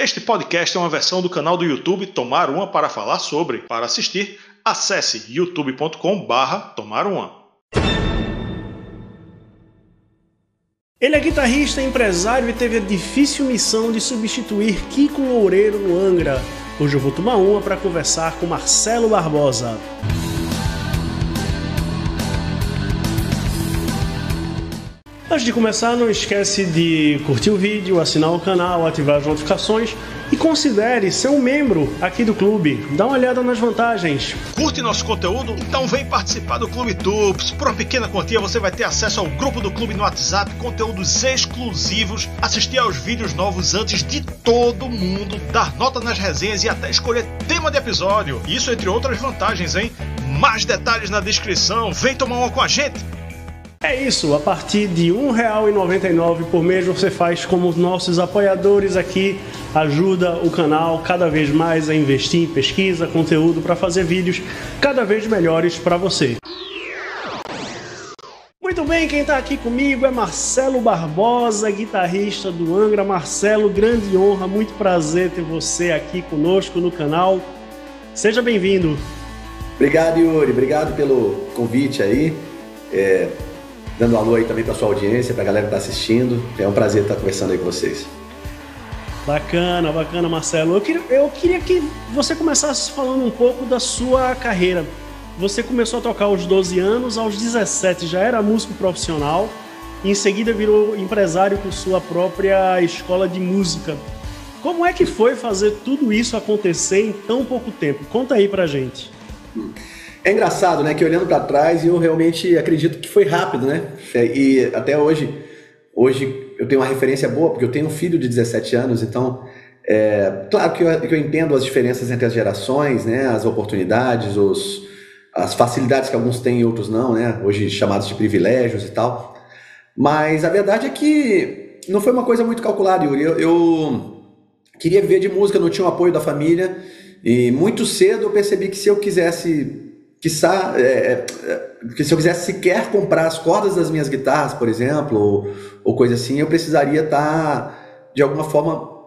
Este podcast é uma versão do canal do YouTube Tomar Uma para falar sobre. Para assistir, acesse youtube.com/barra Tomar Uma. Ele é guitarrista, empresário e teve a difícil missão de substituir Kiko Loureiro no Angra. Hoje eu vou tomar uma para conversar com Marcelo Barbosa. Antes de começar, não esquece de curtir o vídeo, assinar o canal, ativar as notificações e considere ser um membro aqui do clube. Dá uma olhada nas vantagens. Curte nosso conteúdo? Então vem participar do Clube Tubes. Por uma pequena quantia você vai ter acesso ao grupo do clube no WhatsApp, conteúdos exclusivos, assistir aos vídeos novos antes de todo mundo, dar nota nas resenhas e até escolher tema de episódio. Isso entre outras vantagens, hein? Mais detalhes na descrição. Vem tomar uma com a gente. É isso, a partir de R$ 1,99 por mês você faz como os nossos apoiadores aqui, ajuda o canal cada vez mais a investir em pesquisa, conteúdo para fazer vídeos cada vez melhores para você. Muito bem, quem está aqui comigo é Marcelo Barbosa, guitarrista do Angra. Marcelo, grande honra, muito prazer ter você aqui conosco no canal. Seja bem-vindo. Obrigado, Yuri. Obrigado pelo convite aí. É, dando alô aí também para sua audiência, para a galera que está assistindo. É um prazer estar conversando aí com vocês. Bacana, bacana, Marcelo. Eu queria, eu queria que você começasse falando um pouco da sua carreira. Você começou a tocar aos 12 anos, aos 17 já era músico profissional, e em seguida virou empresário com sua própria escola de música. Como é que foi fazer tudo isso acontecer em tão pouco tempo? Conta aí pra gente. Hum. É engraçado, né? Que olhando para trás, eu realmente acredito que foi rápido, né? E até hoje, hoje eu tenho uma referência boa, porque eu tenho um filho de 17 anos, então, é, claro que eu, que eu entendo as diferenças entre as gerações, né? As oportunidades, os, as facilidades que alguns têm e outros não, né? Hoje chamados de privilégios e tal. Mas a verdade é que não foi uma coisa muito calculada, Yuri. Eu, eu queria viver de música, não tinha o apoio da família. E muito cedo eu percebi que se eu quisesse Quiçá, é, é, que se eu quisesse sequer comprar as cordas das minhas guitarras, por exemplo, ou, ou coisa assim, eu precisaria estar, tá, de alguma forma,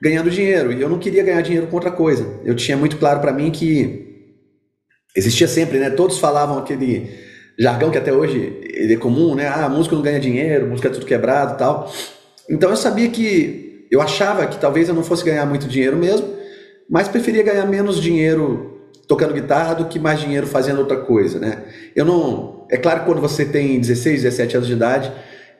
ganhando dinheiro. E eu não queria ganhar dinheiro com outra coisa. Eu tinha muito claro para mim que existia sempre, né? Todos falavam aquele jargão que até hoje é comum, né? Ah, música não ganha dinheiro, música é tudo quebrado tal. Então eu sabia que, eu achava que talvez eu não fosse ganhar muito dinheiro mesmo, mas preferia ganhar menos dinheiro tocando guitarra do que mais dinheiro fazendo outra coisa, né? Eu não, é claro que quando você tem 16, 17 anos de idade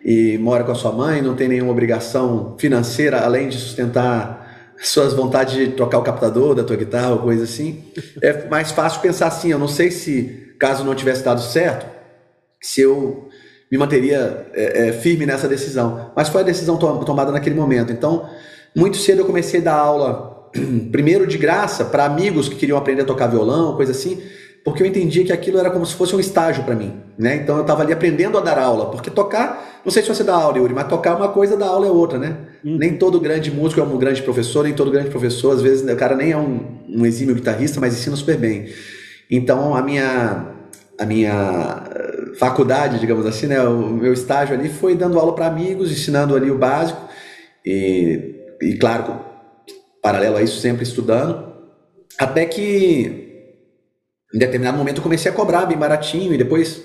e mora com a sua mãe, não tem nenhuma obrigação financeira além de sustentar suas vontades de trocar o captador da tua guitarra ou coisa assim, é mais fácil pensar assim, eu não sei se caso não tivesse dado certo, se eu me manteria é, é, firme nessa decisão, mas foi a decisão to tomada naquele momento. Então, muito cedo eu comecei a dar aula primeiro de graça para amigos que queriam aprender a tocar violão, coisa assim, porque eu entendia que aquilo era como se fosse um estágio para mim, né? Então eu estava ali aprendendo a dar aula, porque tocar, não sei se você dá aula, Yuri, mas tocar uma coisa, dar aula é outra, né? Hum. Nem todo grande músico é um grande professor, nem todo grande professor, às vezes o cara nem é um, um exímio guitarrista, mas ensina super bem. Então a minha a minha eh, faculdade, digamos assim, né, o meu estágio ali foi dando aula para amigos, ensinando ali o básico e, e claro, paralelo a isso, sempre estudando, até que em determinado momento eu comecei a cobrar bem baratinho e depois,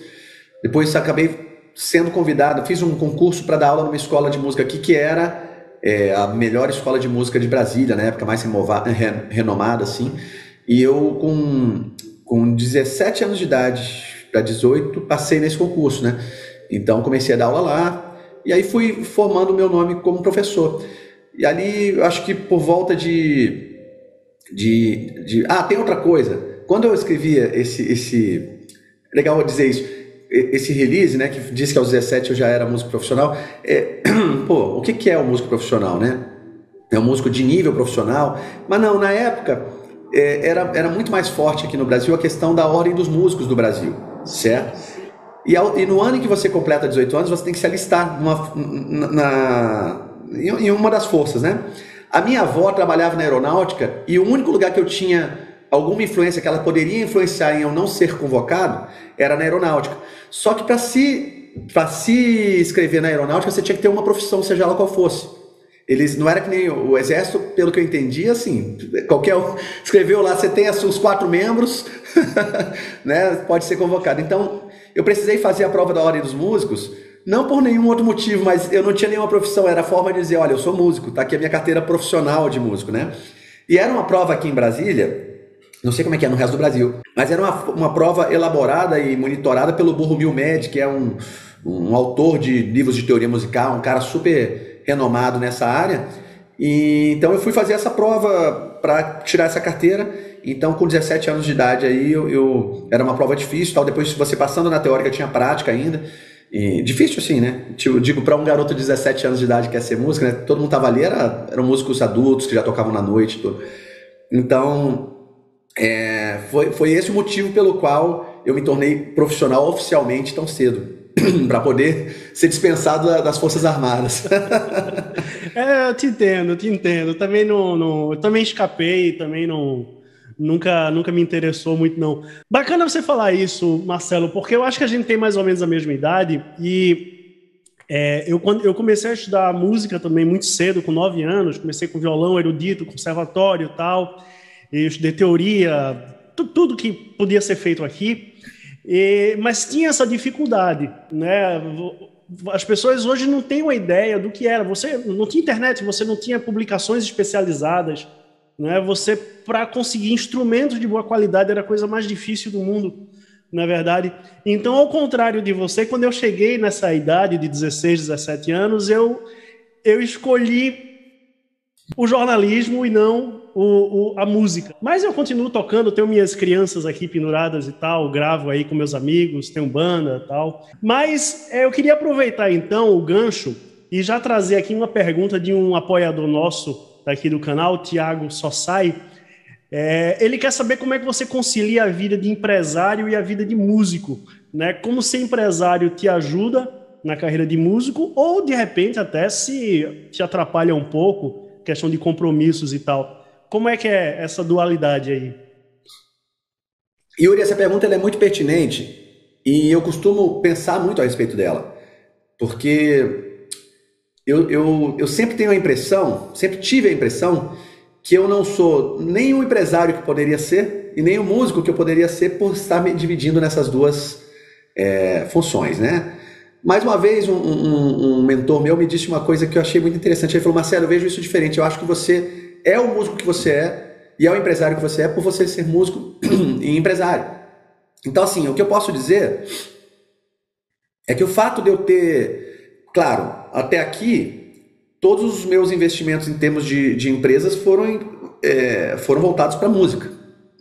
depois acabei sendo convidado, fiz um concurso para dar aula numa escola de música aqui que era é, a melhor escola de música de Brasília, na época mais renomada assim, e eu com, com 17 anos de idade para 18 passei nesse concurso, né? Então comecei a dar aula lá e aí fui formando o meu nome como professor. E ali, acho que por volta de, de, de. Ah, tem outra coisa. Quando eu escrevia esse. esse legal dizer isso. Esse release, né, que diz que aos 17 eu já era músico profissional. É, pô, o que, que é o um músico profissional, né? É um músico de nível profissional. Mas não, na época é, era, era muito mais forte aqui no Brasil a questão da ordem dos músicos do Brasil, certo? E, ao, e no ano em que você completa 18 anos, você tem que se alistar numa, na, em uma das forças, né? A minha avó trabalhava na aeronáutica e o único lugar que eu tinha alguma influência que ela poderia influenciar em eu não ser convocado era na aeronáutica. Só que para se para se inscrever na aeronáutica você tinha que ter uma profissão, seja ela qual fosse. eles não era que nem o exército, pelo que eu entendi, assim, qualquer um escreveu lá, você tem os quatro membros, né, pode ser convocado. Então, eu precisei fazer a prova da ordem dos músicos, não por nenhum outro motivo, mas eu não tinha nenhuma profissão, era a forma de dizer, olha, eu sou músico, tá aqui a minha carteira profissional de músico, né? E era uma prova aqui em Brasília, não sei como é que é no resto do Brasil, mas era uma, uma prova elaborada e monitorada pelo Burro Milmed, que é um, um autor de livros de teoria musical, um cara super renomado nessa área. E, então eu fui fazer essa prova para tirar essa carteira. Então, com 17 anos de idade aí, eu, eu, era uma prova difícil, tal. Depois, você passando na teórica, tinha prática ainda. E, difícil assim, né? Tipo, digo, para um garoto de 17 anos de idade que quer ser músico, né? Todo mundo tava ali, era, eram músicos adultos que já tocavam na noite, tudo. Então, é, foi, foi esse o motivo pelo qual eu me tornei profissional oficialmente tão cedo. para poder ser dispensado das Forças Armadas. é, eu te entendo, eu te entendo. Também não, não eu também escapei, também não nunca nunca me interessou muito não. Bacana você falar isso, Marcelo, porque eu acho que a gente tem mais ou menos a mesma idade e é, eu, eu comecei a estudar música também muito cedo, com nove anos, comecei com violão erudito, conservatório tal, e estudei teoria, tudo que podia ser feito aqui. E, mas tinha essa dificuldade, né? As pessoas hoje não têm uma ideia do que era. Você não tinha internet, você não tinha publicações especializadas, né? Você para conseguir instrumentos de boa qualidade era a coisa mais difícil do mundo, na verdade. Então, ao contrário de você, quando eu cheguei nessa idade de 16, 17 anos, eu eu escolhi o jornalismo e não o, o, a música. Mas eu continuo tocando, tenho minhas crianças aqui penduradas e tal, gravo aí com meus amigos, tenho banda e tal. Mas é, eu queria aproveitar então o gancho e já trazer aqui uma pergunta de um apoiador nosso daqui do canal, Tiago Sossai. É, ele quer saber como é que você concilia a vida de empresário e a vida de músico, né? Como ser empresário te ajuda na carreira de músico ou de repente até se te atrapalha um pouco, questão de compromissos e tal. Como é que é essa dualidade aí? Yuri, essa pergunta é muito pertinente e eu costumo pensar muito a respeito dela, porque eu, eu, eu sempre tenho a impressão, sempre tive a impressão que eu não sou nem o empresário que poderia ser e nem o músico que eu poderia ser por estar me dividindo nessas duas é, funções, né? Mais uma vez, um, um, um, mentor meu me disse uma coisa que eu achei muito interessante. Ele falou, Marcelo, eu vejo isso diferente. Eu acho que você é o músico que você é e é o empresário que você é por você ser músico e empresário. Então, assim, o que eu posso dizer é que o fato de eu ter, claro, até aqui, todos os meus investimentos em termos de, de empresas foram, é, foram voltados para música,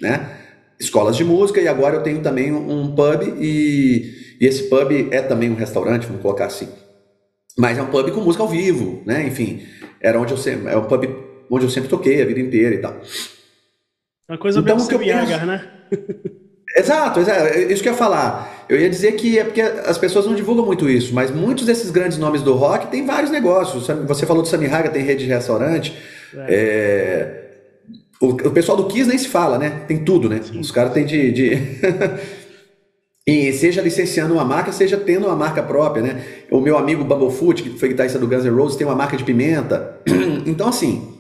né? Escolas de música e agora eu tenho também um pub e, e esse pub é também um restaurante, vamos colocar assim. Mas é um pub com música ao vivo, né? Enfim, era onde eu sempre, é um pub onde eu sempre toquei a vida inteira e tal. Uma coisa então, que eu penso... né? Exato, exato, isso que eu ia falar. Eu ia dizer que é porque as pessoas não divulgam muito isso, mas muitos desses grandes nomes do rock têm vários negócios. Você falou do Sammy Haga, tem rede de restaurante. É. É... O, o, pessoal do Kiss nem se fala, né? Tem tudo, né? Sim. Os caras têm de. de... e seja licenciando uma marca, seja tendo uma marca própria, né? O meu amigo Bumblefoot, que foi guitarrista do Guns N' Roses, tem uma marca de pimenta. então, assim,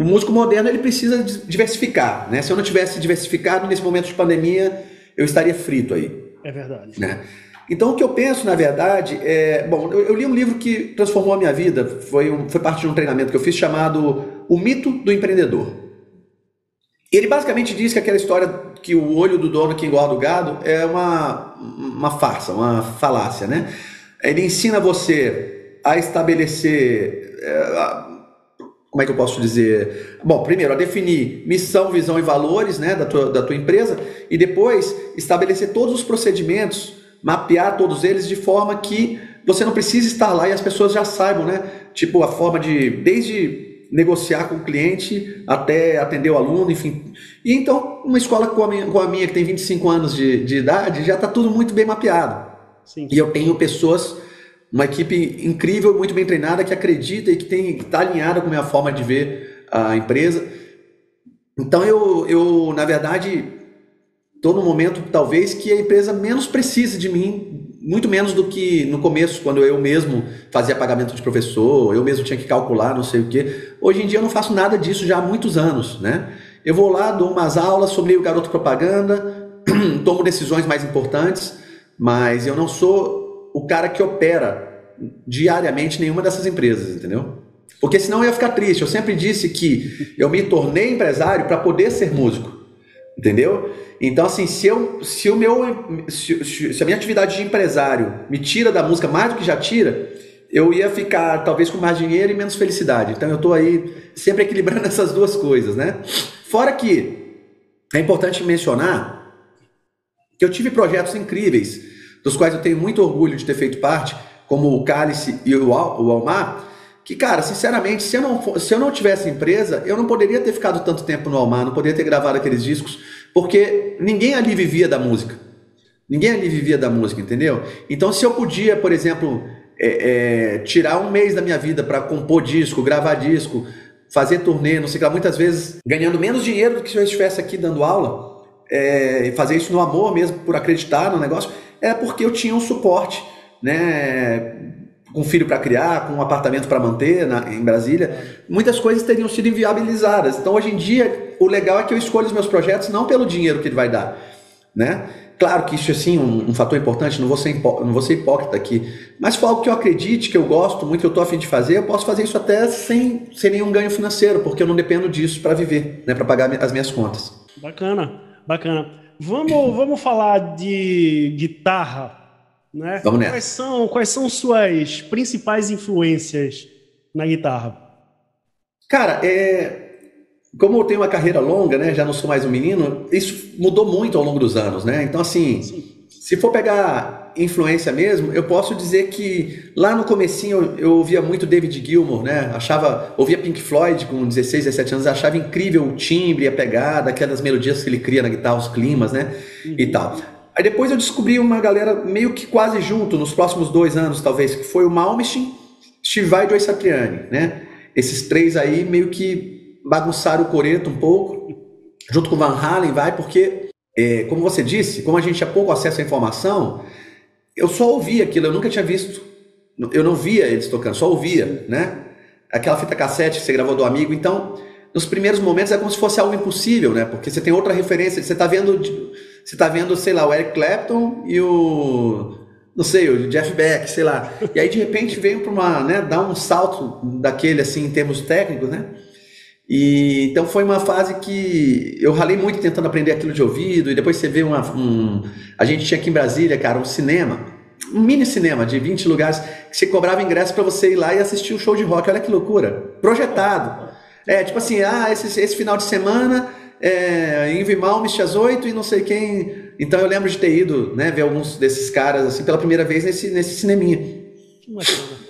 o músico moderno ele precisa diversificar, né? Se eu não tivesse diversificado nesse momento de pandemia, eu estaria frito aí. É verdade. Né? Então o que eu penso, na verdade, é, bom, eu, eu, li um livro que transformou a minha vida, foi, um, foi parte de um treinamento que eu fiz chamado O Mito do Empreendedor. Ele basicamente diz que aquela história que o olho do dono que engorda o gado é uma, uma farsa, uma falácia, né? Ele ensina você a estabelecer, é, como é que eu posso dizer? Bom, primeiro, a definir missão, visão e valores né, da, tua, da tua empresa e depois estabelecer todos os procedimentos, mapear todos eles de forma que você não precise estar lá e as pessoas já saibam, né? Tipo, a forma de, desde negociar com o cliente até atender o aluno, enfim. E então, uma escola com a minha, com a minha que tem 25 anos de, de idade, já está tudo muito bem mapeado. Sim. E eu tenho pessoas uma equipe incrível, muito bem treinada, que acredita e que está alinhada com a minha forma de ver a empresa. Então eu, eu na verdade, estou no momento talvez que a empresa menos precise de mim muito menos do que no começo, quando eu mesmo fazia pagamento de professor, eu mesmo tinha que calcular, não sei o quê. Hoje em dia eu não faço nada disso já há muitos anos, né? Eu vou lá, dou umas aulas, sou meio garoto propaganda, tomo decisões mais importantes, mas eu não sou o cara que opera diariamente nenhuma dessas empresas, entendeu? Porque senão eu ia ficar triste. Eu sempre disse que eu me tornei empresário para poder ser músico, entendeu? Então, assim, se, eu, se, o meu, se, se a minha atividade de empresário me tira da música mais do que já tira, eu ia ficar talvez com mais dinheiro e menos felicidade. Então, eu estou aí sempre equilibrando essas duas coisas, né? Fora que é importante mencionar que eu tive projetos incríveis, dos quais eu tenho muito orgulho de ter feito parte, como o Cálice e o, o Almar, que, cara, sinceramente, se eu, não, se eu não tivesse empresa, eu não poderia ter ficado tanto tempo no Almar, não poderia ter gravado aqueles discos, porque ninguém ali vivia da música. Ninguém ali vivia da música, entendeu? Então, se eu podia, por exemplo, é, é, tirar um mês da minha vida para compor disco, gravar disco, fazer turnê, não sei o que lá, muitas vezes ganhando menos dinheiro do que se eu estivesse aqui dando aula, é, fazer isso no amor mesmo, por acreditar no negócio, é porque eu tinha um suporte, né? Com filho para criar, com um apartamento para manter na, em Brasília, muitas coisas teriam sido inviabilizadas. Então, hoje em dia, o legal é que eu escolho os meus projetos não pelo dinheiro que ele vai dar, né? Claro que isso é sim um, um fator importante, não vou, ser não vou ser hipócrita aqui, mas for algo que eu acredite, que eu gosto muito, que eu estou afim de fazer, eu posso fazer isso até sem, sem nenhum ganho financeiro, porque eu não dependo disso para viver, né, para pagar as minhas contas. Bacana. Bacana. Vamos, vamos falar de guitarra, né? Vamos nessa. Quais são, quais são suas principais influências na guitarra? Cara, é, como eu tenho uma carreira longa, né? Já não sou mais um menino. Isso mudou muito ao longo dos anos, né? Então, assim, Sim. se for pegar influência mesmo, eu posso dizer que lá no comecinho eu, eu ouvia muito David Gilmour, né? Achava, ouvia Pink Floyd com 16, 17 anos, achava incrível o timbre, a pegada, aquelas melodias que ele cria na guitarra, os climas, né? Uhum. E tal. Aí depois eu descobri uma galera meio que quase junto, nos próximos dois anos talvez, que foi o Malmsteen, Steve Vai e Joe Satriani, né? Esses três aí meio que bagunçaram o coreto um pouco, junto com Van Halen, vai, porque, é, como você disse, como a gente tinha pouco acesso à informação, eu só ouvia aquilo, eu nunca tinha visto. Eu não via eles tocando, só ouvia, né? Aquela fita cassete que você gravou do amigo. Então, nos primeiros momentos é como se fosse algo impossível, né? Porque você tem outra referência, você está vendo, você tá vendo, sei lá, o Eric Clapton e o não sei, o Jeff Beck, sei lá. E aí de repente veio para uma, né, dar um salto daquele assim em termos técnicos, né? E então foi uma fase que eu ralei muito tentando aprender aquilo de ouvido, e depois você vê uma. Um, a gente tinha aqui em Brasília, cara, um cinema, um mini cinema de 20 lugares, que você cobrava ingresso para você ir lá e assistir o um show de rock. Olha que loucura! Projetado. É, tipo assim, ah, esse, esse final de semana é, em Vimalmist às 8 e não sei quem. Então eu lembro de ter ido, né, ver alguns desses caras assim pela primeira vez nesse, nesse cineminha.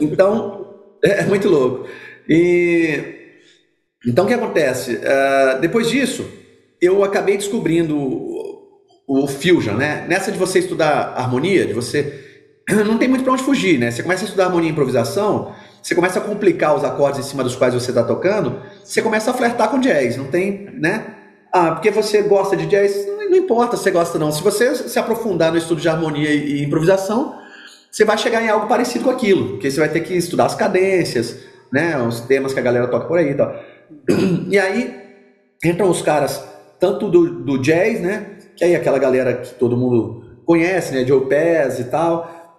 Então, é muito louco. E então o que acontece? Uh, depois disso, eu acabei descobrindo o, o Fusion, né? Nessa de você estudar harmonia, de você. Não tem muito para onde fugir, né? Você começa a estudar harmonia e improvisação, você começa a complicar os acordes em cima dos quais você está tocando, você começa a flertar com jazz, não tem, né? Ah, porque você gosta de jazz, não, importa se você gosta não. Se você se aprofundar no estudo de harmonia e improvisação, você vai chegar em algo parecido com aquilo, porque você vai ter que estudar as cadências, né? Os temas que a galera toca por aí e tal. E aí entram os caras, tanto do, do jazz, né? Que aí aquela galera que todo mundo conhece, né? Joe Pass e tal,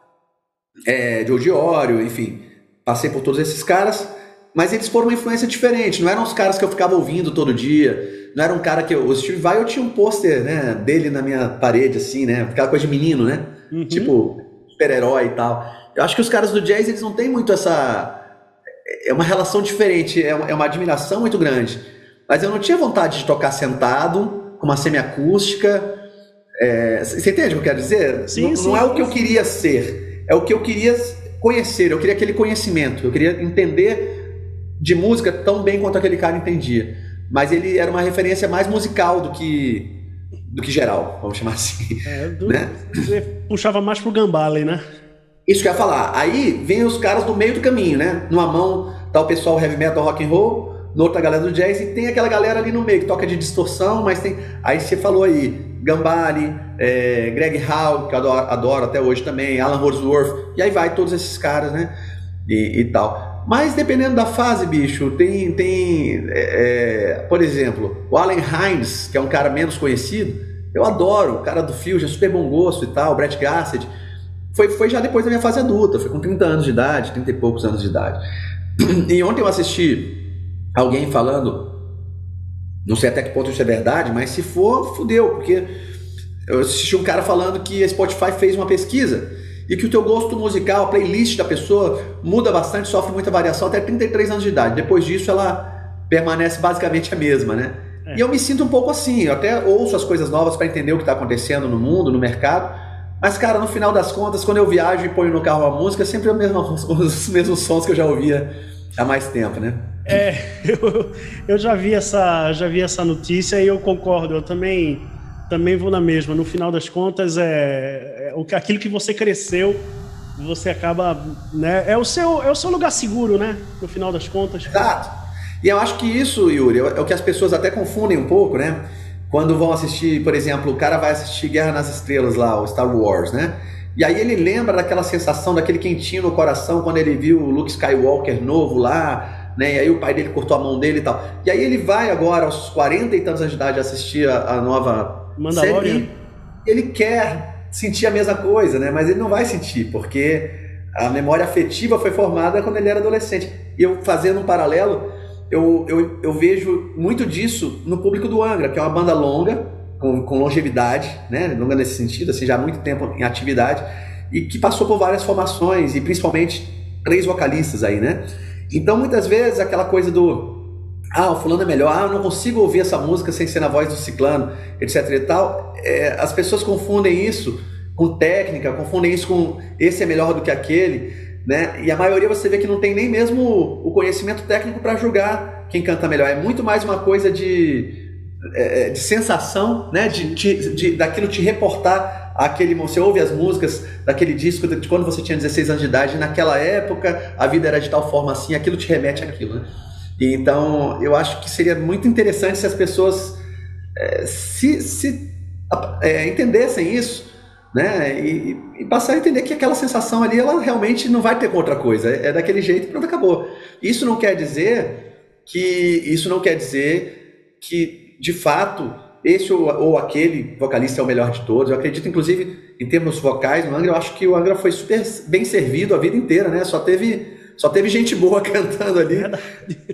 é, Joe Diorio, enfim. Passei por todos esses caras, mas eles foram uma influência diferente. Não eram os caras que eu ficava ouvindo todo dia. Não era um cara que eu. O Steve Vai eu tinha um pôster né, dele na minha parede, assim, né? Aquela coisa de menino, né? Uhum. Tipo, super-herói e tal. Eu acho que os caras do jazz, eles não têm muito essa é uma relação diferente, é uma, é uma admiração muito grande. Mas eu não tinha vontade de tocar sentado, com uma semiacústica. É, você entende o que eu quero dizer? Sim, não, sim, não é o que eu queria ser, é o que eu queria conhecer, eu queria aquele conhecimento, eu queria entender de música tão bem quanto aquele cara entendia. Mas ele era uma referência mais musical do que do que geral, vamos chamar assim. É, do, né? Você puxava mais pro Gambale, né? Isso que eu ia falar. Aí vem os caras do meio do caminho, né? Numa mão tá o pessoal heavy metal, rock and roll, na outra galera do jazz e tem aquela galera ali no meio que toca de distorção, mas tem. Aí você falou aí Gambale, é, Greg Howe, que eu adoro, adoro, até hoje também, Alan Holdsworth, e aí vai todos esses caras, né? E, e tal. Mas dependendo da fase, bicho, tem, tem é, é por exemplo, o Allen Hines, que é um cara menos conhecido, eu adoro, o cara do Fusion, super bom gosto e tal, Brett Gassett, foi, foi já depois da minha fase adulta, foi com 30 anos de idade, 30 e poucos anos de idade. E ontem eu assisti alguém falando, não sei até que ponto isso é verdade, mas se for, fudeu, porque eu assisti um cara falando que a Spotify fez uma pesquisa e que o teu gosto musical, a playlist da pessoa muda bastante, sofre muita variação até 33 anos de idade. Depois disso ela permanece basicamente a mesma, né? É. E eu me sinto um pouco assim, eu até ouço as coisas novas para entender o que está acontecendo no mundo, no mercado, mas, cara, no final das contas, quando eu viajo e ponho no carro a música, é sempre o mesmo, os mesmos sons que eu já ouvia há mais tempo, né? É, eu, eu já vi essa, já vi essa notícia e eu concordo. Eu também, também vou na mesma. No final das contas, é, é aquilo que você cresceu, você acaba, né? É o seu, é o seu lugar seguro, né? No final das contas. Exato. E eu acho que isso, Yuri, é o que as pessoas até confundem um pouco, né? Quando vão assistir, por exemplo, o cara vai assistir Guerra nas Estrelas lá, o Star Wars, né? E aí ele lembra daquela sensação, daquele quentinho no coração quando ele viu o Luke Skywalker novo lá, né? E aí o pai dele cortou a mão dele e tal. E aí ele vai agora, aos 40 e tantos anos de idade, assistir a, a nova Mandalorian. Série, ele quer sentir a mesma coisa, né? Mas ele não vai sentir, porque a memória afetiva foi formada quando ele era adolescente. E eu fazendo um paralelo, eu, eu, eu vejo muito disso no público do Angra, que é uma banda longa, com, com longevidade, né? longa nesse sentido, assim, já há muito tempo em atividade, e que passou por várias formações, e principalmente três vocalistas aí, né? Então, muitas vezes, aquela coisa do ah, o fulano é melhor, ah, eu não consigo ouvir essa música sem ser na voz do ciclano, etc e tal, é, as pessoas confundem isso com técnica, confundem isso com esse é melhor do que aquele, né? E a maioria você vê que não tem nem mesmo o conhecimento técnico para julgar quem canta melhor. É muito mais uma coisa de, é, é, de sensação, né? De, de, de, daquilo te reportar aquele. Você ouve as músicas daquele disco de quando você tinha 16 anos de idade, naquela época a vida era de tal forma assim, aquilo te remete àquilo, né? E, então eu acho que seria muito interessante se as pessoas é, se, se é, entendessem isso né? E, e, passar a entender que aquela sensação ali, ela realmente não vai ter com outra coisa. É, é daquele jeito e pronto, acabou. Isso não quer dizer que isso não quer dizer que de fato esse ou, ou, aquele vocalista é o melhor de todos. Eu acredito, inclusive, em termos vocais, no Angra, eu acho que o Angra foi super bem servido a vida inteira, né? Só teve, só teve gente boa cantando ali.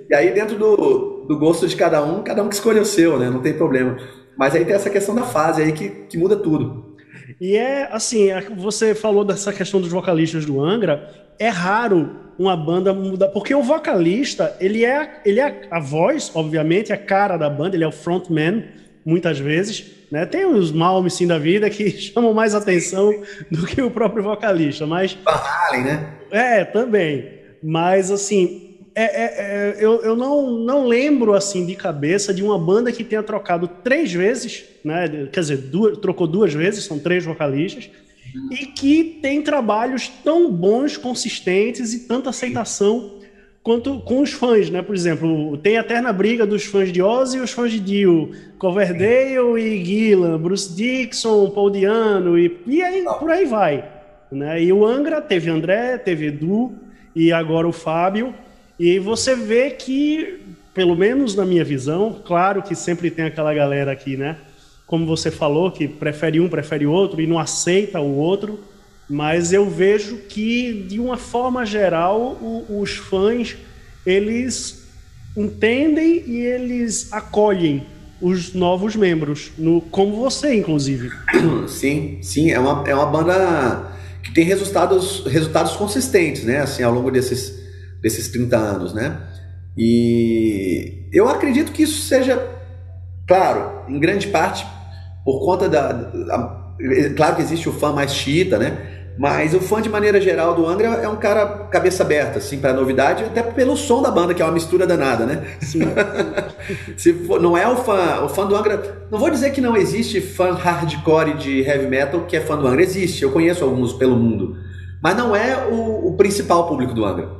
E aí, dentro do, do gosto de cada um, cada um que escolhe o seu, né? Não tem problema. Mas aí tem essa questão da fase aí que, que muda tudo. E é assim, é, você falou dessa questão dos vocalistas do Angra, é raro uma banda mudar, porque o vocalista, ele é, ele é a voz, obviamente, a cara da banda, ele é o frontman, muitas vezes, né? Tem os Malmes, sim, da vida que chamam mais atenção do que o próprio vocalista, mas... Van né? É, também. Mas, assim, é, é, é, eu, eu não, não lembro assim de cabeça de uma banda que tenha trocado três vezes, né? Quer dizer, duas, trocou duas vezes, são três vocalistas, e que tem trabalhos tão bons, consistentes e tanta aceitação quanto com os fãs, né? Por exemplo, tem a eterna briga dos fãs de Ozzy e os fãs de Dio, Coverdale e Gillan, Bruce Dixon, Paul Diano e, e aí por aí vai, né? E o Angra teve André, teve Edu e agora o Fábio. E você vê que, pelo menos na minha visão, claro que sempre tem aquela galera aqui, né? Como você falou, que prefere um, prefere outro e não aceita o outro, mas eu vejo que, de uma forma geral, o, os fãs eles entendem e eles acolhem os novos membros, no, como você, inclusive. Sim, sim, é uma, é uma banda que tem resultados, resultados consistentes, né? Assim, ao longo desses desses 30 anos, né? E eu acredito que isso seja, claro, em grande parte por conta da, da claro que existe o fã mais xiita, né? Mas o fã de maneira geral do Angra é um cara cabeça aberta, assim, para novidade, até pelo som da banda que é uma mistura danada, né? Sim. Se for, não é o fã, o fã do Angra, não vou dizer que não existe fã hardcore de heavy metal que é fã do Angra, existe, eu conheço alguns pelo mundo, mas não é o, o principal público do Angra.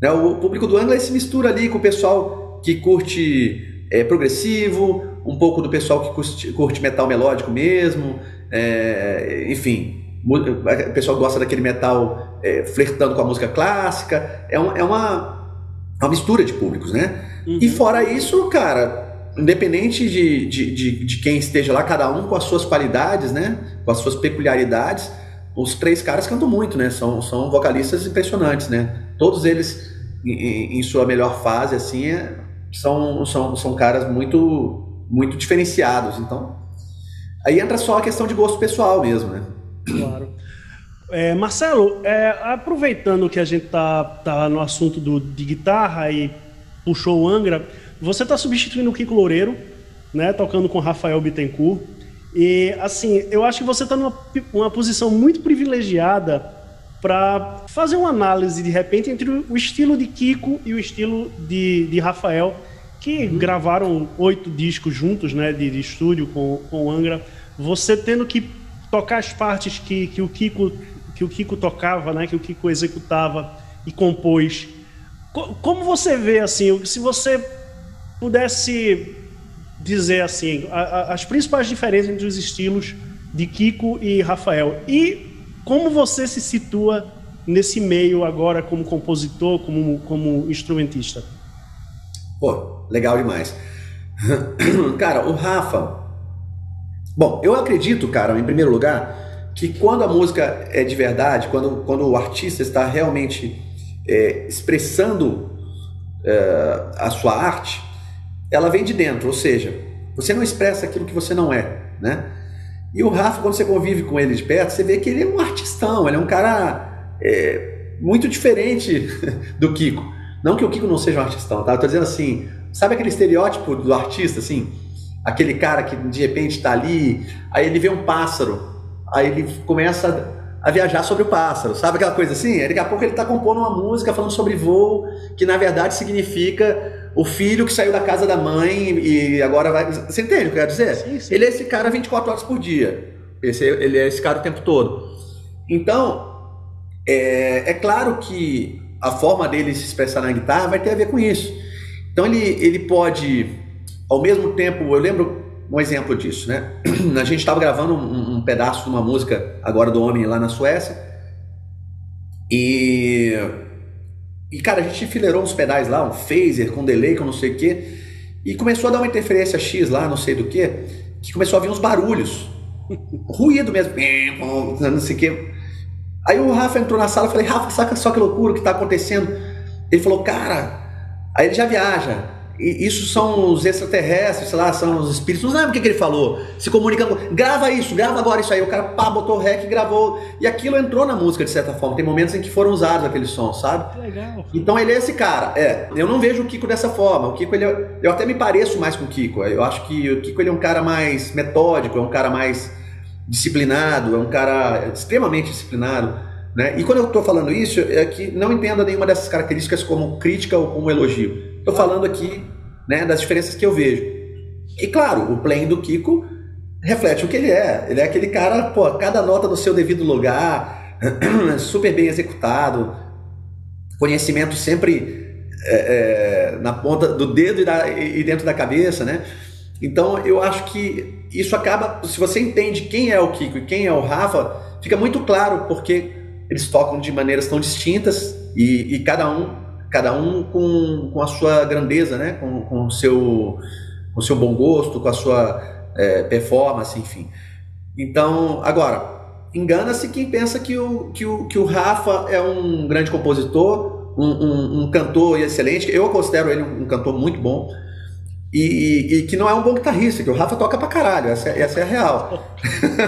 Né? O público do Angra se mistura ali com o pessoal que curte é, progressivo, um pouco do pessoal que curte, curte metal melódico mesmo, é, enfim, o pessoal gosta daquele metal é, flertando com a música clássica, é, um, é uma, uma mistura de públicos, né? Uhum. E fora isso, cara, independente de, de, de, de, quem esteja lá, cada um com as suas qualidades, né? Com as suas peculiaridades, os três caras cantam muito, né? São, são vocalistas impressionantes, né? Todos eles, em, em sua melhor fase, assim, é, são, são, são caras muito, muito diferenciados. Então, aí entra só a questão de gosto pessoal mesmo, né? Claro. É, Marcelo, é, aproveitando que a gente tá, tá no assunto do, de guitarra e puxou o Angra, você está substituindo o Kiko Loureiro, né, tocando com Rafael Bittencourt. E assim, eu acho que você está numa uma posição muito privilegiada para fazer uma análise de repente entre o estilo de Kiko e o estilo de, de Rafael, que uhum. gravaram oito discos juntos, né, de, de estúdio com, com o Angra. Você tendo que tocar as partes que, que o Kiko que o Kiko tocava, né, que o Kiko executava e compôs. Como você vê assim, se você pudesse dizer assim, a, a, as principais diferenças entre os estilos de Kiko e Rafael e como você se situa nesse meio agora como compositor, como, como instrumentista? Pô, legal demais. Cara, o Rafa, Bom, eu acredito, cara, em primeiro lugar, que quando a música é de verdade, quando, quando o artista está realmente é, expressando é, a sua arte, ela vem de dentro, ou seja, você não expressa aquilo que você não é, né? E o Rafa, quando você convive com ele de perto, você vê que ele é um artistão, ele é um cara é, muito diferente do Kiko. Não que o Kiko não seja um artistão, tá? Eu tô dizendo assim, sabe aquele estereótipo do artista, assim? aquele cara que de repente está ali, aí ele vê um pássaro, aí ele começa a viajar sobre o pássaro, sabe aquela coisa assim? Aí daqui a pouco ele está compondo uma música falando sobre voo, que na verdade significa o filho que saiu da casa da mãe e agora vai. Você entende o que eu quero dizer? Sim, sim. Ele é esse cara 24 horas por dia. Esse, ele é esse cara o tempo todo. Então, é, é claro que a forma dele se expressar na guitarra vai ter a ver com isso. Então ele, ele pode ao mesmo tempo, eu lembro um exemplo disso, né? A gente estava gravando um, um, pedaço de uma música agora do Homem lá na Suécia e e cara, a gente enfileirou uns pedais lá, um phaser com delay, com não sei o que, e começou a dar uma interferência X lá, não sei do que, que começou a vir uns barulhos, ruído mesmo, não sei o que. Aí o Rafa entrou na sala, eu falei, Rafa, saca só que loucura que está acontecendo. Ele falou, cara, aí ele já viaja, isso são os extraterrestres, sei lá, são os espíritos, não lembro o que, ele falou, se comunicando, grava isso, grava agora isso aí, o cara pá, botou rec e gravou, e aquilo entrou na música de certa forma, tem momentos em que foram usados aqueles sons, sabe? Legal. Então ele é esse cara, é, eu não vejo o Kiko dessa forma, o Kiko, ele é, eu até me pareço mais com o Kiko, eu acho que o Kiko ele é um cara mais metódico, é um cara mais disciplinado, é um cara extremamente disciplinado, né? E quando eu estou falando isso, é que não entenda nenhuma dessas características como crítica ou como elogio. Estou falando aqui né, das diferenças que eu vejo. E claro, o playing do Kiko reflete o que ele é. Ele é aquele cara, pô, cada nota no seu devido lugar, super bem executado, conhecimento sempre é, é, na ponta do dedo e, da, e dentro da cabeça, né? Então eu acho que isso acaba, se você entende quem é o Kiko e quem é o Rafa, fica muito claro porque eles tocam de maneiras tão distintas e, e cada um cada um com, com a sua grandeza, né? com, com, o seu, com o seu bom gosto, com a sua é, performance, enfim. Então, agora, engana-se quem pensa que o, que, o, que o Rafa é um grande compositor, um, um, um cantor excelente. Eu considero ele um, um cantor muito bom. E, e, que não é um bom guitarrista, que o Rafa toca pra caralho, essa, é, essa é a real.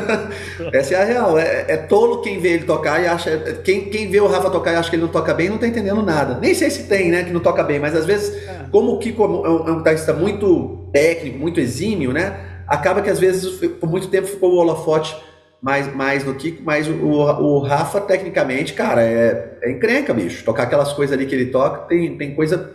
essa é a real. É, é, tolo quem vê ele tocar e acha. Quem, quem vê o Rafa tocar e acha que ele não toca bem, não tá entendendo nada. Nem sei se tem, né, que não toca bem, mas às vezes, é. como o Kiko é um, é um guitarrista muito técnico, muito exímio, né? Acaba que às vezes, por muito tempo, ficou o holofote mais, mais no Kiko, mas o, o Rafa, tecnicamente, cara, é, é encrenca, bicho. Tocar aquelas coisas ali que ele toca, tem, tem coisa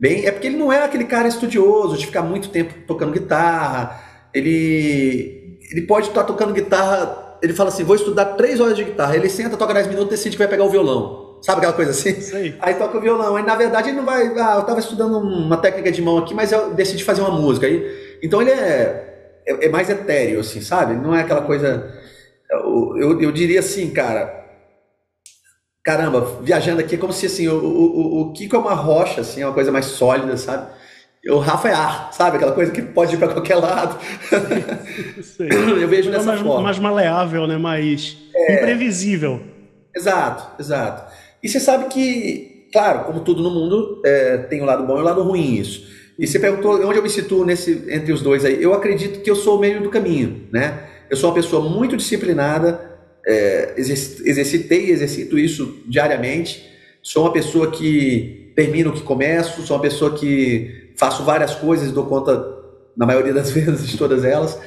bem. É porque ele não é aquele cara estudioso de ficar muito tempo tocando guitarra. Ele, ele pode estar tocando guitarra. Ele fala assim: vou estudar três horas de guitarra. Ele senta, toca 10 minutos, decide que vai pegar o violão. Sabe aquela coisa assim? Sei. Aí toca o violão. Aí na verdade ele não vai. Ah, eu estava estudando uma técnica de mão aqui, mas eu decidi fazer uma música. Aí Então ele é, é, é mais etéreo, assim, sabe? Não é aquela coisa. Eu, eu, eu, diria assim, cara. Caramba, viajando aqui é como se assim, o, o, o Kiko é uma rocha, assim, é uma coisa mais sólida, sabe? O Rafa é ar, sabe? Aquela coisa que pode ir para qualquer lado. eu vejo dessa mais, forma. Mais maleável, né? Mais é... imprevisível. Exato, exato. E você sabe que, claro, como tudo no mundo, é, tem o um lado bom e o um lado ruim isso. E você perguntou onde eu me situo nesse, entre os dois aí. Eu acredito que eu sou o meio do caminho, né? Eu sou uma pessoa muito disciplinada, é, exercitei e exercito isso diariamente. Sou uma pessoa que termino o que começo, sou uma pessoa que faço várias coisas dou conta, na maioria das vezes, de todas elas.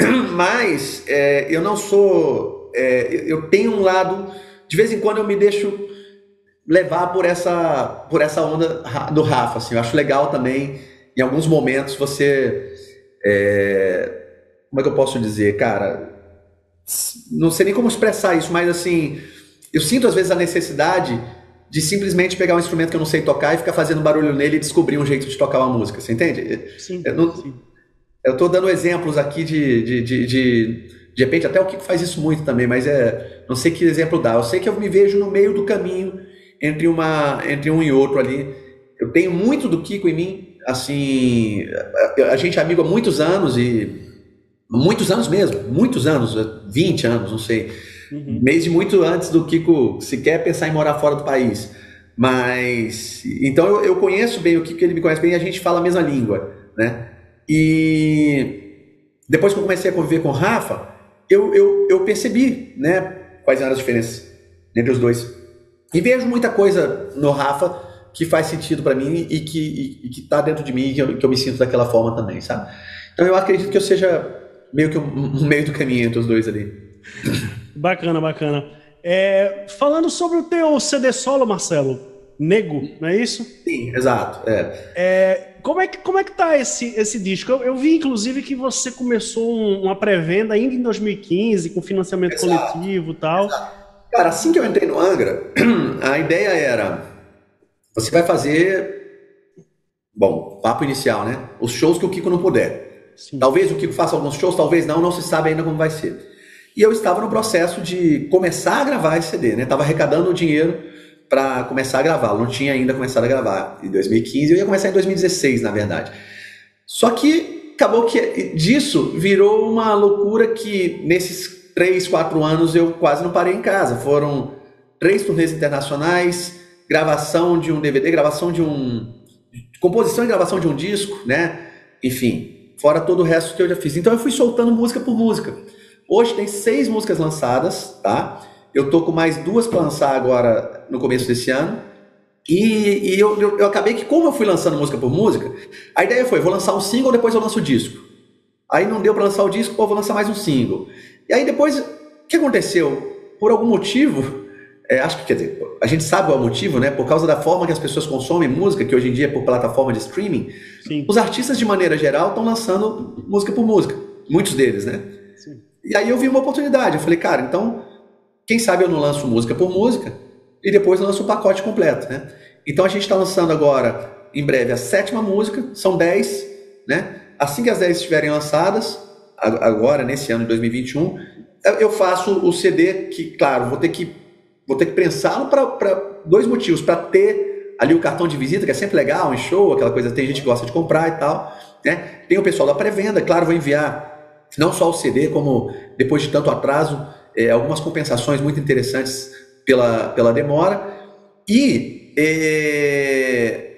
Mas é, eu não sou. É, eu tenho um lado. De vez em quando eu me deixo levar por essa, por essa onda do Rafa. Assim. Eu acho legal também, em alguns momentos, você. É, como é que eu posso dizer, cara? Não sei nem como expressar isso, mas assim, eu sinto às vezes a necessidade de simplesmente pegar um instrumento que eu não sei tocar e ficar fazendo barulho nele e descobrir um jeito de tocar uma música. Você entende? Sim. Eu, não, sim. eu tô dando exemplos aqui de, de, de, de, de repente até o Kiko faz isso muito também, mas é não sei que exemplo dar. Eu sei que eu me vejo no meio do caminho entre, uma, entre um e outro ali. Eu tenho muito do Kiko em mim, assim, a, a gente é amigo há muitos anos e muitos anos mesmo, muitos anos, 20 anos, não sei. Uhum. Desde muito antes do Kiko sequer pensar em morar fora do país. Mas então eu, eu conheço bem o Kiko, ele me conhece bem e a gente fala a mesma língua, né? E depois que eu comecei a conviver com o Rafa, eu, eu, eu percebi, né, quais eram as diferenças entre os dois. E vejo muita coisa no Rafa que faz sentido para mim e que, e, que tá dentro de mim e que eu, que eu, me sinto daquela forma também, sabe? Então eu acredito que eu seja meio que um, meio do caminho entre os dois ali. Bacana, bacana. É, falando sobre o teu CD solo, Marcelo, Nego, não é isso? Sim, exato. É. é como, é que, como é que tá esse, esse disco? Eu, eu vi, inclusive, que você começou um, uma pré-venda ainda em 2015, com financiamento exato, coletivo e tal. Exato. Cara, assim que eu entrei no Angra, a ideia era: você vai fazer, bom, papo inicial, né? Os shows que o Kiko não puder. Sim. Talvez o Kiko faça alguns shows, talvez não, não se sabe ainda como vai ser. E eu estava no processo de começar a gravar esse CD, né? Tava arrecadando o dinheiro para começar a gravar. Não tinha ainda começado a gravar em 2015, eu ia começar em 2016, na verdade. Só que acabou que disso virou uma loucura que nesses três, quatro anos eu quase não parei em casa. Foram três turnês internacionais, gravação de um DVD, gravação de um. composição e gravação de um disco, né? Enfim, fora todo o resto que eu já fiz. Então eu fui soltando música por música. Hoje tem seis músicas lançadas, tá? Eu tô com mais duas para lançar agora no começo desse ano. E, e eu, eu, eu, acabei que, como eu fui lançando música por música, a ideia foi: vou lançar um single, depois eu lanço o disco. Aí não deu para lançar o disco, pô, vou lançar mais um single. E aí depois, o que aconteceu? Por algum motivo, é, acho que, quer dizer, a gente sabe o motivo, né? Por causa da forma que as pessoas consomem música, que hoje em dia é por plataforma de streaming, Sim. os artistas, de maneira geral, estão lançando música por música. Muitos deles, né? Sim. E aí eu vi uma oportunidade. Eu falei, cara, então, quem sabe eu não lanço música por música e depois lanço o pacote completo, né? Então a gente está lançando agora, em breve, a sétima música, são dez, né? Assim que as dez estiverem lançadas, agora, nesse ano de 2021, eu faço o CD que, claro, vou ter que, vou ter que prensá-lo para dois motivos. Para ter ali o cartão de visita, que é sempre legal, em show, aquela coisa, tem gente que gosta de comprar e tal. Né? Tem o pessoal da pré-venda, claro, vou enviar não só o CD, como depois de tanto atraso, é, algumas compensações muito interessantes pela, pela demora. E, é,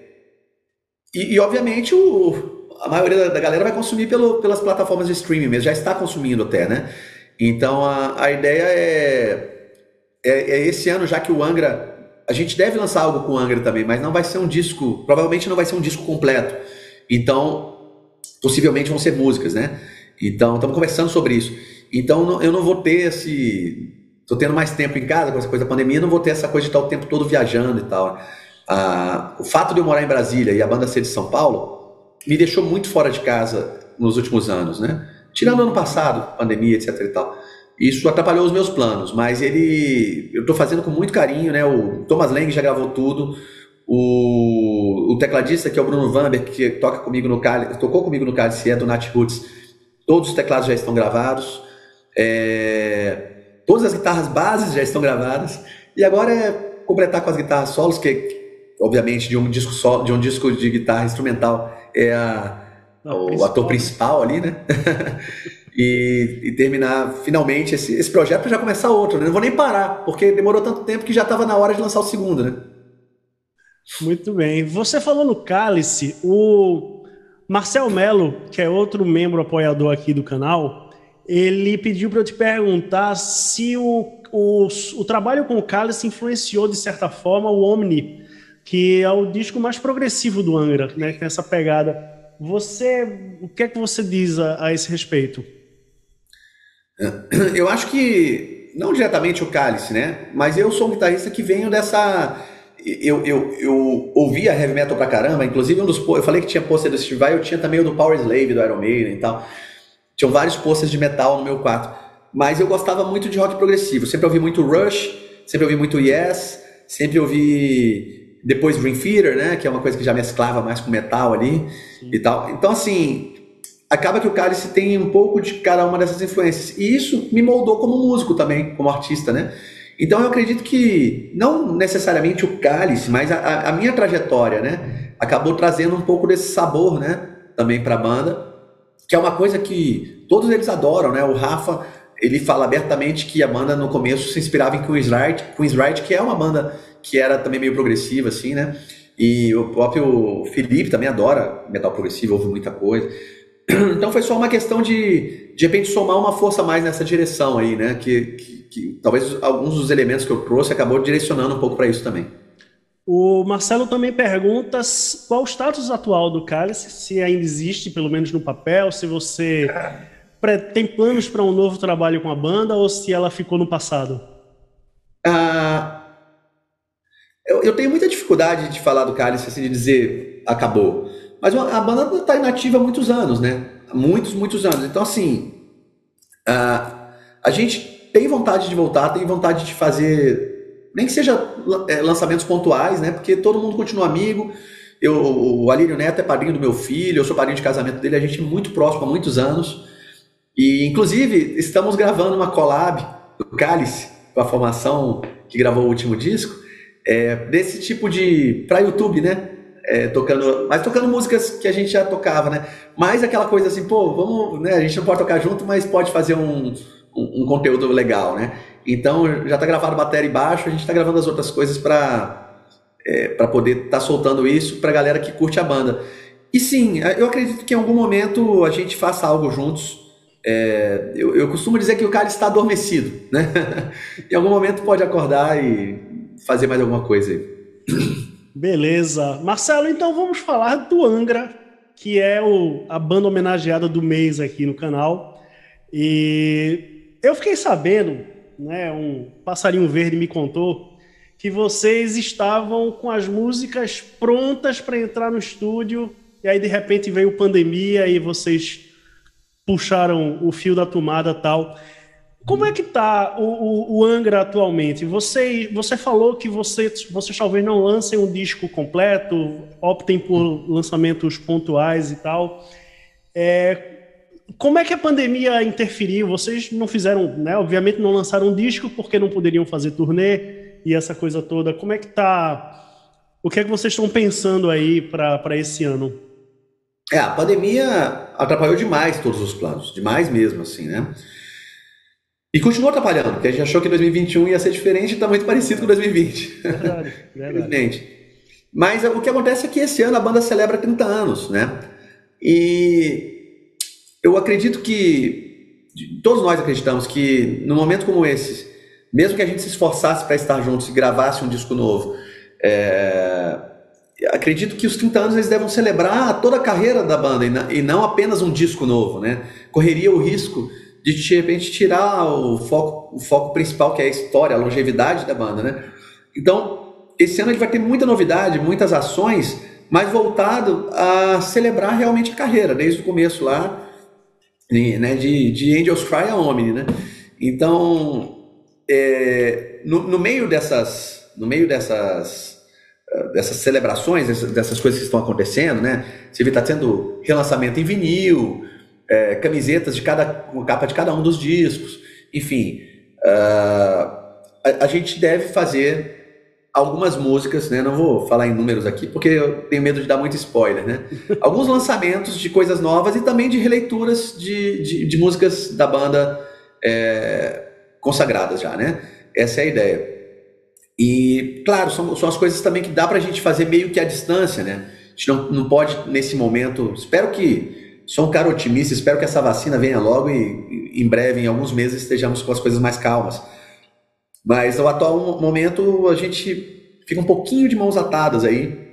e, e, obviamente, o, a maioria da galera vai consumir pelo, pelas plataformas de streaming mesmo, já está consumindo até, né? Então a, a ideia é, é, é, esse ano, já que o Angra. A gente deve lançar algo com o Angra também, mas não vai ser um disco. Provavelmente não vai ser um disco completo. Então, possivelmente vão ser músicas, né? Então, estamos conversando sobre isso. Então, eu não vou ter esse. Estou tendo mais tempo em casa com essa coisa da pandemia, não vou ter essa coisa de estar o tempo todo viajando e tal. Ah, o fato de eu morar em Brasília e a banda ser de São Paulo me deixou muito fora de casa nos últimos anos, né? Tirando ano passado, pandemia, etc e tal. Isso atrapalhou os meus planos, mas ele eu estou fazendo com muito carinho, né? O Thomas Lang já gravou tudo, O, o tecladista, que é o Bruno Vamber, que toca comigo no Cálice, tocou comigo no Cálice, é do Nat Roots, todos os teclados já estão gravados. É, todas as guitarras bases já estão gravadas. E agora é completar com as guitarras solos, que obviamente de um disco solo, de um disco de guitarra instrumental é a, Não, o principal, ator principal ali, né? e, e, terminar finalmente esse, esse projeto para já começar outro. Né? Não vou nem parar, porque demorou tanto tempo que já estava na hora de lançar o segundo, né? Muito bem. Você falou no Cálice, o Marcel Melo, que é outro membro apoiador aqui do canal, ele pediu para eu te perguntar se o, o, o trabalho com o Cálice influenciou, de certa forma, o Omni, que é o disco mais progressivo do Angra, né? Com essa pegada. Você, o que é que você diz a, a esse respeito? Eu acho que não diretamente o Cálice, né? Mas eu sou um guitarrista que venho dessa eu, eu, eu ouvia heavy metal pra caramba, inclusive um dos eu falei que tinha pôster do Steve Vai, eu tinha também o do Power Slave do Iron Maiden e tal. Tinham vários posters de metal no meu quarto. Mas eu gostava muito de rock progressivo. Sempre ouvi muito Rush, sempre ouvi muito Yes, sempre ouvi depois Dream Theater, né? Que é uma coisa que já mesclava mais com metal ali Sim. e tal. Então, assim, acaba que o Cálice tem um pouco de cada uma dessas influências. E isso me moldou como músico também, como artista, né? Então eu acredito que, não necessariamente o Cálice, mas a, a minha trajetória, né? Acabou trazendo um pouco desse sabor, né? Também para a banda que é uma coisa que todos eles adoram, né? O Rafa, ele fala abertamente que a banda no começo se inspirava em Queen's Right, Queen's Right que é uma banda que era também meio progressiva, assim, né? E o próprio Felipe também adora metal progressivo, ouve muita coisa. Então foi só uma questão de, de repente, somar uma força mais nessa direção aí, né? Que, que, que talvez alguns dos elementos que eu trouxe acabou direcionando um pouco para isso também. O Marcelo também pergunta qual o status atual do Cálice, se ainda existe, pelo menos no papel, se você tem planos para um novo trabalho com a banda ou se ela ficou no passado. Ah, eu, eu, tenho muita dificuldade de falar do Cálice, assim, de dizer acabou. Mas a banda está inativa há muitos anos, né? Muitos, muitos anos. Então, assim, ah, a gente tem vontade de voltar, tem vontade de fazer nem que seja é, lançamentos pontuais, né? Porque todo mundo continua amigo. Eu, o Alírio Neto é padrinho do meu filho, eu sou padrinho de casamento dele, a gente é muito próximo há muitos anos. E, inclusive, estamos gravando uma collab do Cálice, com a formação que gravou o último disco, é, desse tipo de. para YouTube, né? É, tocando, mas tocando músicas que a gente já tocava, né? Mais aquela coisa assim, pô, vamos, né? A gente não pode tocar junto, mas pode fazer um, um, um conteúdo legal, né? Então já está gravado bateria e baixo, a gente está gravando as outras coisas para é, para poder estar tá soltando isso para a galera que curte a banda. E sim, eu acredito que em algum momento a gente faça algo juntos. É, eu, eu, costumo dizer que o cara está adormecido, né? em algum momento pode acordar e fazer mais alguma coisa aí. Beleza. Marcelo, então vamos falar do Angra, que é o, a banda homenageada do mês aqui no canal. E eu fiquei sabendo né, um passarinho verde me contou que vocês estavam com as músicas prontas para entrar no estúdio e aí de repente veio pandemia e vocês puxaram o fio da tomada tal. Como é que tá o, o, o Angra atualmente? Você, você falou que vocês, vocês talvez não lancem um disco completo, optem por lançamentos pontuais e tal. É, como é que a pandemia interferiu? Vocês não fizeram, né? Obviamente não lançaram um disco porque não poderiam fazer turnê e essa coisa toda. Como é que tá? O que é que vocês estão pensando aí para esse ano? É, a pandemia atrapalhou demais todos os planos, demais mesmo, assim, né? E continuou atrapalhando, porque a gente achou que 2021 ia ser diferente e está muito parecido com 2020. Verdade, verdade. Mas o que acontece é que esse ano a banda celebra 30 anos, né? E eu acredito que todos nós acreditamos que no momento como esse, mesmo que a gente se esforçasse para estar juntos e gravasse um disco novo, é, acredito que os 30 anos eles devem celebrar toda a carreira da banda e não apenas um disco novo, né? Correria o risco de de repente tirar o foco, o foco principal que é a história, a longevidade da banda, né? Então, esse ano ele vai ter muita novidade, muitas ações, mas voltado a celebrar realmente a carreira, desde o começo lá, né, de, de Angels Cry a Omni, né? Então, é, no, no, meio dessas, no meio dessas dessas celebrações, dessas coisas que estão acontecendo, né? Você vê está tendo relançamento em vinil, é, camisetas de cada capa de cada um dos discos, enfim, uh, a, a, gente deve fazer algumas músicas, né? Não vou falar em números aqui porque eu tenho medo de dar muito spoiler, né? Alguns lançamentos de coisas novas e também de releituras de, de, de músicas da banda é, consagradas já, né? Essa é a ideia. E, claro, são, são as coisas também que dá pra gente fazer meio que à distância, né? A gente não, não pode, nesse momento. Espero que. Sou um cara otimista, espero que essa vacina venha logo e, em breve, em alguns meses, estejamos com as coisas mais calmas. Mas no atual momento, a gente fica um pouquinho de mãos atadas aí,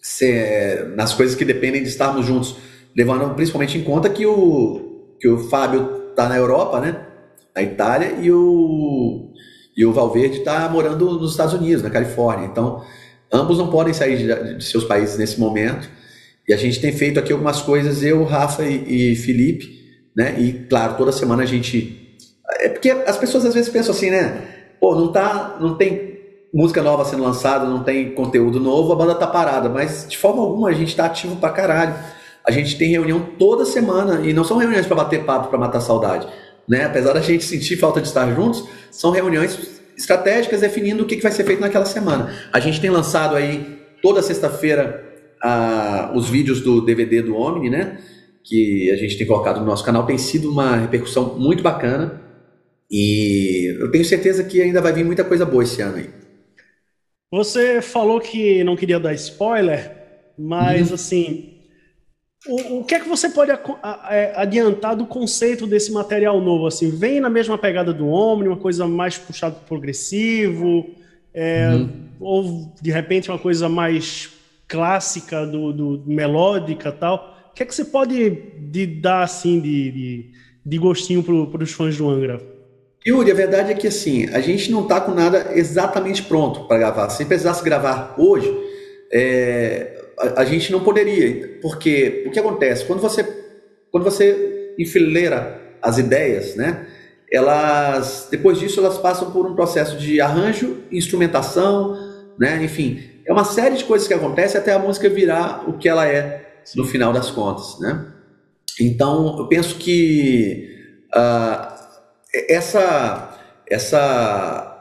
se, nas coisas que dependem de estarmos juntos, levando principalmente em conta que o, que o Fábio está na Europa, né? Na Itália, e o e o Valverde está morando nos Estados Unidos, na Califórnia. Então, ambos não podem sair de, de, seus países nesse momento. E a gente tem feito aqui algumas coisas, eu, Rafa e, e Felipe, né? E, claro, toda semana a gente. É porque as pessoas às vezes pensam assim, né? Pô, não, tá, não tem música nova sendo lançada, não tem conteúdo novo, a banda tá parada. Mas, de forma alguma, a gente tá ativo pra caralho. A gente tem reunião toda semana, e não são reuniões para bater papo, para matar saudade né? Apesar da gente sentir falta de estar juntos, são reuniões estratégicas definindo o que, vai ser feito naquela semana. A gente tem lançado aí toda sexta-feira uh, os vídeos do DVD do Omni, né? Que a gente tem colocado no nosso canal, tem sido uma repercussão muito bacana. E eu tenho certeza que ainda vai vir muita coisa boa esse ano aí. Você falou que não queria dar spoiler, mas uhum. assim, o, o que é que você pode é, adiantar do conceito desse material novo? Assim, vem na mesma pegada do Omni, uma coisa mais puxada progressivo, é, uhum. ou de repente uma coisa mais clássica, do, do melódica tal. O que é que você pode de, dar assim de, de, de gostinho para os fãs do Angra? Yuri, a verdade é que assim, a gente não está com nada exatamente pronto para gravar. Se precisasse gravar hoje, é, a, a, gente não poderia, porque o que acontece? Quando você, quando você enfileira as ideias, né? Elas, depois disso, elas passam por um processo de arranjo, instrumentação, né? Enfim, é uma série de coisas que acontecem até a música virar o que ela é no final das contas, né? Então, eu penso que uh, essa essa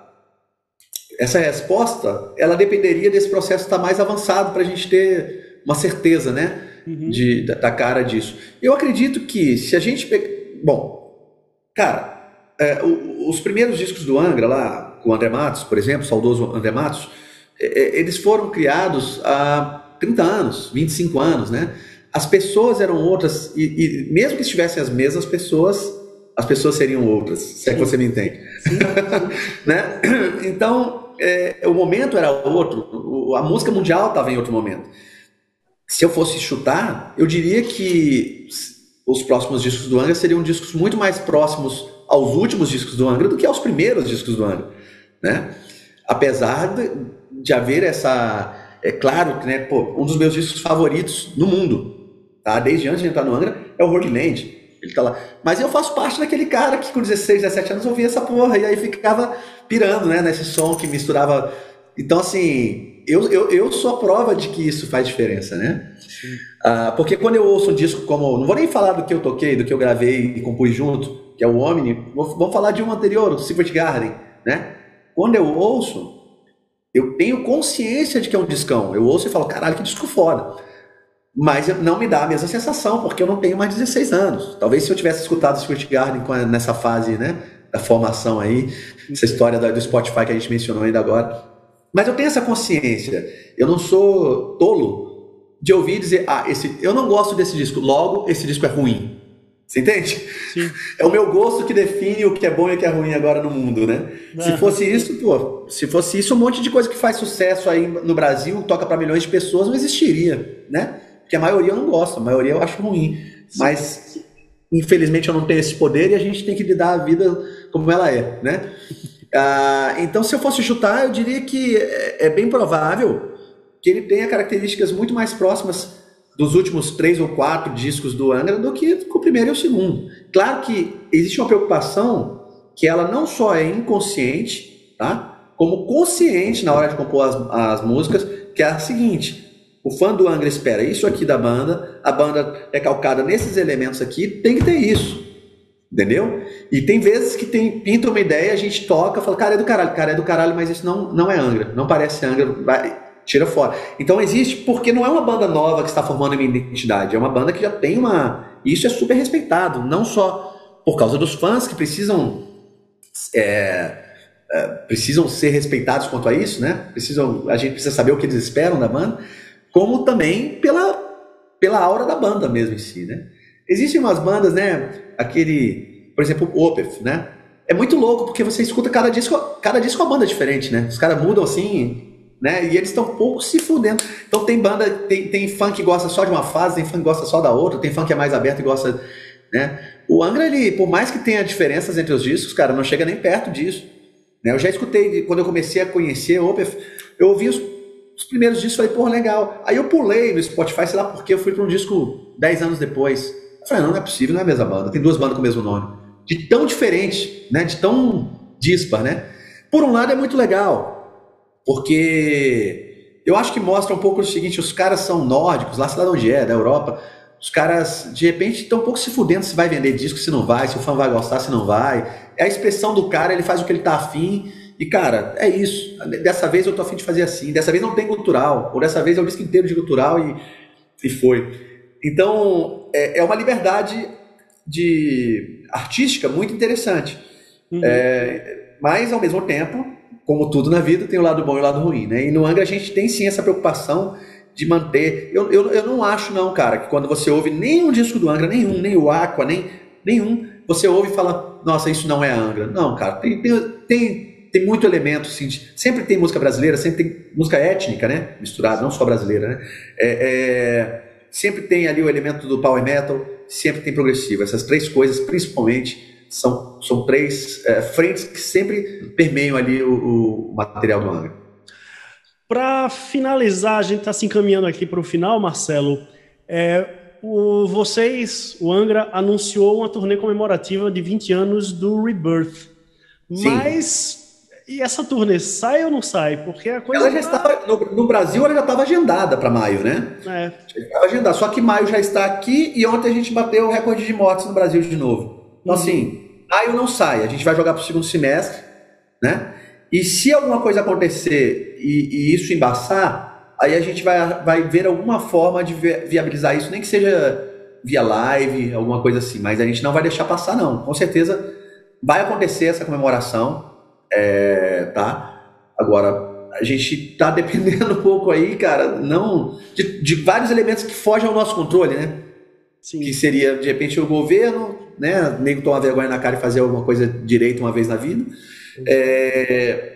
essa resposta, ela dependeria desse processo estar mais avançado para a gente ter uma certeza, né, uhum. de, da, da, cara disso. Eu acredito que se a gente... Bom, cara, é, o, os primeiros discos do Angra lá, com o André Matos, por exemplo, saudoso André Matos, eles foram criados há 30 anos, 25 anos, né? As pessoas eram outras, e, e mesmo que estivessem as mesmas pessoas, as pessoas seriam outras, se é que você me entende. né? Então, é, o momento era outro, a música mundial estava em outro momento. Se eu fosse chutar, eu diria que os próximos discos do Angra seriam discos muito mais próximos aos últimos discos do Angra do que aos primeiros discos do Angra, né? Apesar de, de haver essa, é claro que, né, pô, um dos meus discos favoritos no mundo, tá? Desde antes de entrar no Angra, é o Holy Land. Ele tá lá. Mas eu faço parte daquele cara que com 16, 17 anos ouvia essa porra e aí ficava pirando, né, nesse som que misturava. Então, assim, eu, eu, eu sou a prova de que isso faz diferença, né? Ah, porque quando eu ouço um disco como. Não vou nem falar do que eu toquei, do que eu gravei e compus junto, que é o Omni, vamos falar de um anterior, o Secret Garden, né? Quando eu ouço, eu tenho consciência de que é um discão. Eu ouço e falo, caralho, que disco foda. Mas não me dá a mesma sensação, porque eu não tenho mais 16 anos. Talvez se eu tivesse escutado Spirit Garden nessa fase né, da formação aí, essa história do Spotify que a gente mencionou ainda agora. Mas eu tenho essa consciência. Eu não sou tolo de ouvir dizer, ah, esse, eu não gosto desse disco, logo esse disco é ruim. Você entende? Sim. É o meu gosto que define o que é bom e o que é ruim agora no mundo, né? Se fosse isso, pô, se fosse isso, um monte de coisa que faz sucesso aí no Brasil, toca para milhões de pessoas, não existiria, né? que a maioria eu não gosto, a maioria eu acho ruim. Mas, infelizmente, eu não tenho esse poder e a gente tem que lidar a vida como ela é, né? Ah, então, se eu fosse chutar, eu diria que é, é bem provável que ele tenha características muito mais próximas dos últimos três ou quatro discos do Angra do que com o primeiro e o segundo. Claro que existe uma preocupação que ela não só é inconsciente, tá? como consciente na hora de compor as, as músicas que é a seguinte: o fã do Angra espera isso aqui da banda, a banda é calcada nesses elementos aqui, tem que ter isso. Entendeu? E tem vezes que tem, pinta uma ideia, a gente toca, fala, cara, é do caralho, cara, é do caralho, mas isso não, não é Angra, não parece Angra, vai, tira fora. Então existe, porque não é uma banda nova que está formando uma identidade, é uma banda que já tem uma. Isso é super respeitado, não só por causa dos fãs que precisam. É, é, precisam ser respeitados quanto a isso, né? Precisam, a gente precisa saber o que eles esperam da banda, como também pela, pela aura da banda mesmo em si, né? Existem umas bandas, né? Aquele, por exemplo, o Opeth, né? É muito louco porque você escuta cada disco, cada disco é uma banda diferente, né? Os caras mudam assim, né? E eles estão pouco se fudendo. Então tem banda, tem, tem fã que gosta só de uma fase, tem fã que gosta só da outra, tem fã que é mais aberto e gosta, né? O Angra, ele, por mais que tenha diferenças entre os discos, cara, não chega nem perto disso. Né? Eu já escutei, quando eu comecei a conhecer eu ouvi os os primeiros discos, falei, pô, legal. Aí eu pulei no Spotify, sei lá porque, eu fui para um disco 10 anos depois. Eu falei, não, não é possível, não é a mesma banda. Tem duas bandas com o mesmo nome. De tão diferente, né? De tão dispar, né? Por um lado é muito legal, porque eu acho que mostra um pouco o seguinte, os caras são nórdicos, lá sei lá de onde é, da Europa, os caras, de repente, estão um pouco se fudendo se vai vender disco, se não vai, se o fã vai gostar, se não vai. É a expressão do cara, ele faz o que ele tá afim e, cara, é isso. Dessa vez eu tô afim de fazer assim. Dessa vez não tem cultural. Ou dessa vez é o disco inteiro de cultural e, e foi. Então, é, é uma liberdade de artística muito interessante. Uhum. É, mas, ao mesmo tempo, como tudo na vida, tem o lado bom e o lado ruim, né? E no Angra a gente tem sim essa preocupação de manter. Eu, eu, eu não acho, não, cara, que quando você ouve nenhum disco do Angra, nenhum, nem o Aqua, nem nenhum, você ouve e fala, nossa, isso não é Angra. Não, cara, tem, tem, tem tem muito elemento, assim, sempre tem música brasileira, sempre tem música étnica, né? Misturada, não só brasileira, né? É, é, sempre tem ali o elemento do power metal, sempre tem progressivo. Essas três coisas, principalmente, são, são três é, frentes que sempre permeiam ali o, o material do Angra. Para finalizar, a gente está se encaminhando aqui para o final, Marcelo. É, o, vocês, o Angra, anunciou uma turnê comemorativa de 20 anos do Rebirth. Sim. Mas e essa turnê sai ou não sai? Porque a coisa. Ela já tá... estava. No, no, Brasil, ela já estava agendada para maio, né? É. Já estava agendada. Só que maio já está aqui e ontem a gente bateu o recorde de mortes no Brasil de novo. Então, uhum. assim, maio não sai. A gente vai jogar para o segundo semestre, né? E se alguma coisa acontecer e, e, isso embaçar, aí a gente vai, vai ver alguma forma de viabilizar isso, nem que seja via live, alguma coisa assim. Mas a gente não vai deixar passar, não. Com certeza vai acontecer essa comemoração. É, tá? Agora, a gente tá dependendo um pouco aí, cara, não de, de vários elementos que fogem ao nosso controle, né? Sim. Que seria, de repente, o governo, né? Nem tomar vergonha na cara e fazer alguma coisa direito uma vez na vida. É,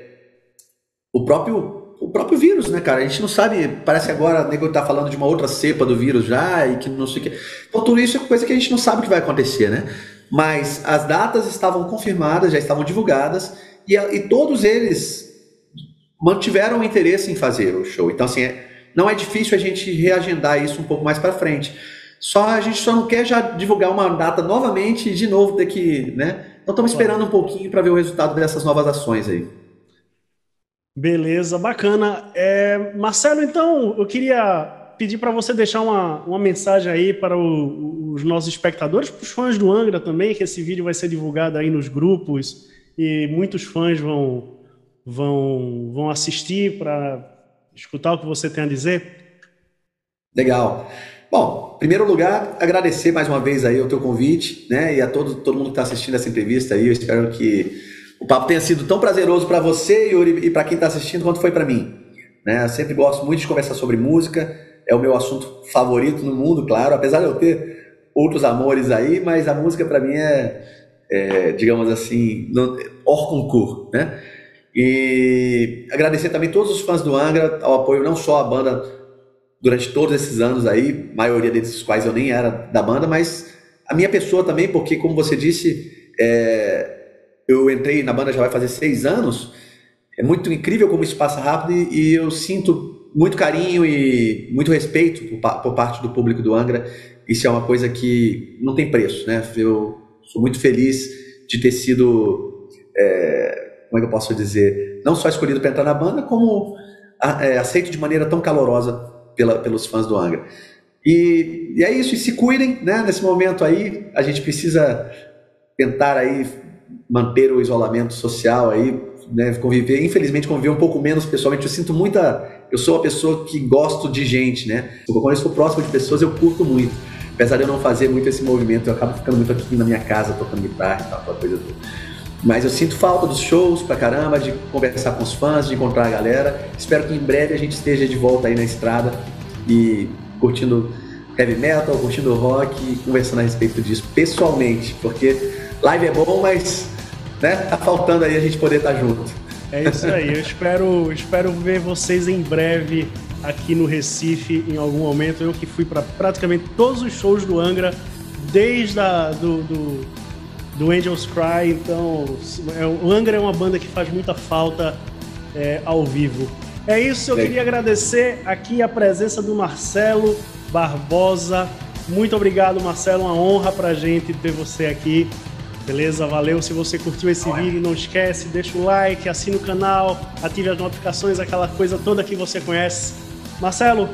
o próprio o próprio vírus, né, cara? A gente não sabe, parece agora o nego tá falando de uma outra cepa do vírus já e que não sei o que. Então, tudo isso é coisa que a gente não sabe o que vai acontecer, né? Mas as datas estavam confirmadas, já estavam divulgadas e, e todos eles mantiveram interesse em fazer o show. Então, assim, é, não é difícil a gente reagendar isso um pouco mais para frente. Só a gente só não quer já divulgar uma data novamente e de novo ter que, né? Então estamos esperando um pouquinho para ver o resultado dessas novas ações aí. Beleza, bacana. É, Marcelo, então eu queria pedir para você deixar uma, uma mensagem aí para o, os nossos espectadores, para os fãs do Angra também, que esse vídeo vai ser divulgado aí nos grupos e muitos fãs vão, vão, vão assistir para escutar o que você tem a dizer? Legal. Bom, em primeiro lugar, agradecer mais uma vez aí o teu convite, né, e a todo, todo mundo que está assistindo essa entrevista aí. Eu espero que o papo tenha sido tão prazeroso para você, Yuri, e para quem está assistindo quanto foi para mim. Né? Eu sempre gosto muito de conversar sobre música, é o meu assunto favorito no mundo, claro, apesar de eu ter outros amores aí, mas a música para mim é, é, digamos assim, hors concours, né? E agradecer também todos os fãs do Angra ao apoio não só à banda durante todos esses anos aí, maioria desses quais eu nem era da banda, mas a minha pessoa também, porque como você disse, é, eu entrei na banda já vai fazer seis anos, é muito incrível como isso passa rápido e, eu sinto muito carinho e muito respeito por, por parte do público do Angra. Isso é uma coisa que não tem preço, né? Eu Sou muito feliz de ter sido, é, como é que eu posso dizer, não só escolhido para entrar na banda, como é, aceito de maneira tão calorosa pela, pelos fãs do Angra. E, e, é isso, e se cuidem, né? Nesse momento aí, a gente precisa tentar aí manter o isolamento social aí, né? Conviver, infelizmente conviver um pouco menos pessoalmente. Eu sinto muita, eu sou uma pessoa que gosto de gente, né? Quando eu estou próximo de pessoas, eu curto muito. Apesar de eu não fazer muito esse movimento, eu acabo ficando muito aqui na minha casa, tocando guitarra e tal, aquela coisa toda. Mas eu sinto falta dos shows pra caramba, de conversar com os fãs, de encontrar a galera. Espero que em breve a gente esteja de volta aí na estrada e curtindo heavy metal, curtindo rock e conversando a respeito disso pessoalmente, porque live é bom, mas né, tá faltando aí a gente poder estar junto. É isso aí, eu espero, espero ver vocês em breve aqui no Recife em algum momento. Eu que fui para praticamente todos os shows do Angra, desde a, do, do, do Angels Cry. Então, é, o Angra é uma banda que faz muita falta é, ao vivo. É isso, eu queria agradecer aqui a presença do Marcelo Barbosa. Muito obrigado, Marcelo. Uma honra pra gente ter você aqui. Beleza? Valeu. Se você curtiu esse vídeo, não esquece, deixa o like, assina o canal, ative as notificações, aquela coisa toda que você conhece. Marcelo,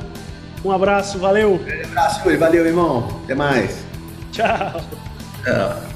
um abraço, valeu. Um abraço, valeu, irmão. Até mais. Tchau. Tchau.